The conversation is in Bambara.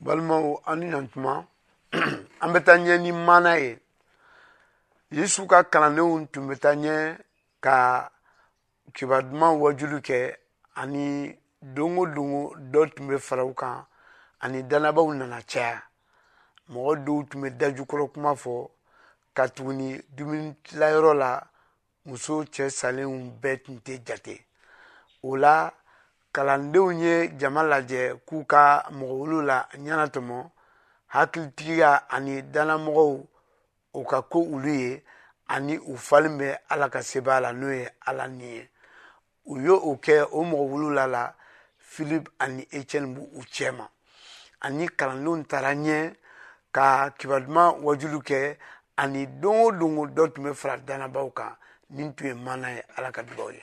balimaw an ni ɲantuma an bɛ taa ɲɛ ni mana ye yesu ka kalandenw tun bɛ taa ɲɛ ka kiba duman wajulu kɛ ani don o don dɔ tun bɛ fara u kan ani dannabaaw nana caya mɔgɔ dɔw tun bɛ dajukɔrɔ kuma fɔ ka tuguni dumuni tilayɔrɔ la muso cɛ salenw bɛɛ tun tɛ jate o la kalandenw ye jama lajɛ k'u ka mɔgɔ wolo la ɲɛna tɔmɔ hakilitigiya ani danamɔgɔw o ka ko olu ye ani u falen bɛ ala ka sebaa la n'o ye ala ni ye u ye o kɛ o mɔgɔ wolonwula la filipe ani etiɛni b'u u cɛma ani kalandenw taara ɲɛ ka kibaru duman wajulu kɛ ani don o don dɔ tun bɛ fara dannabaaw kan nin tun ye maana ye ala ka dugaw ye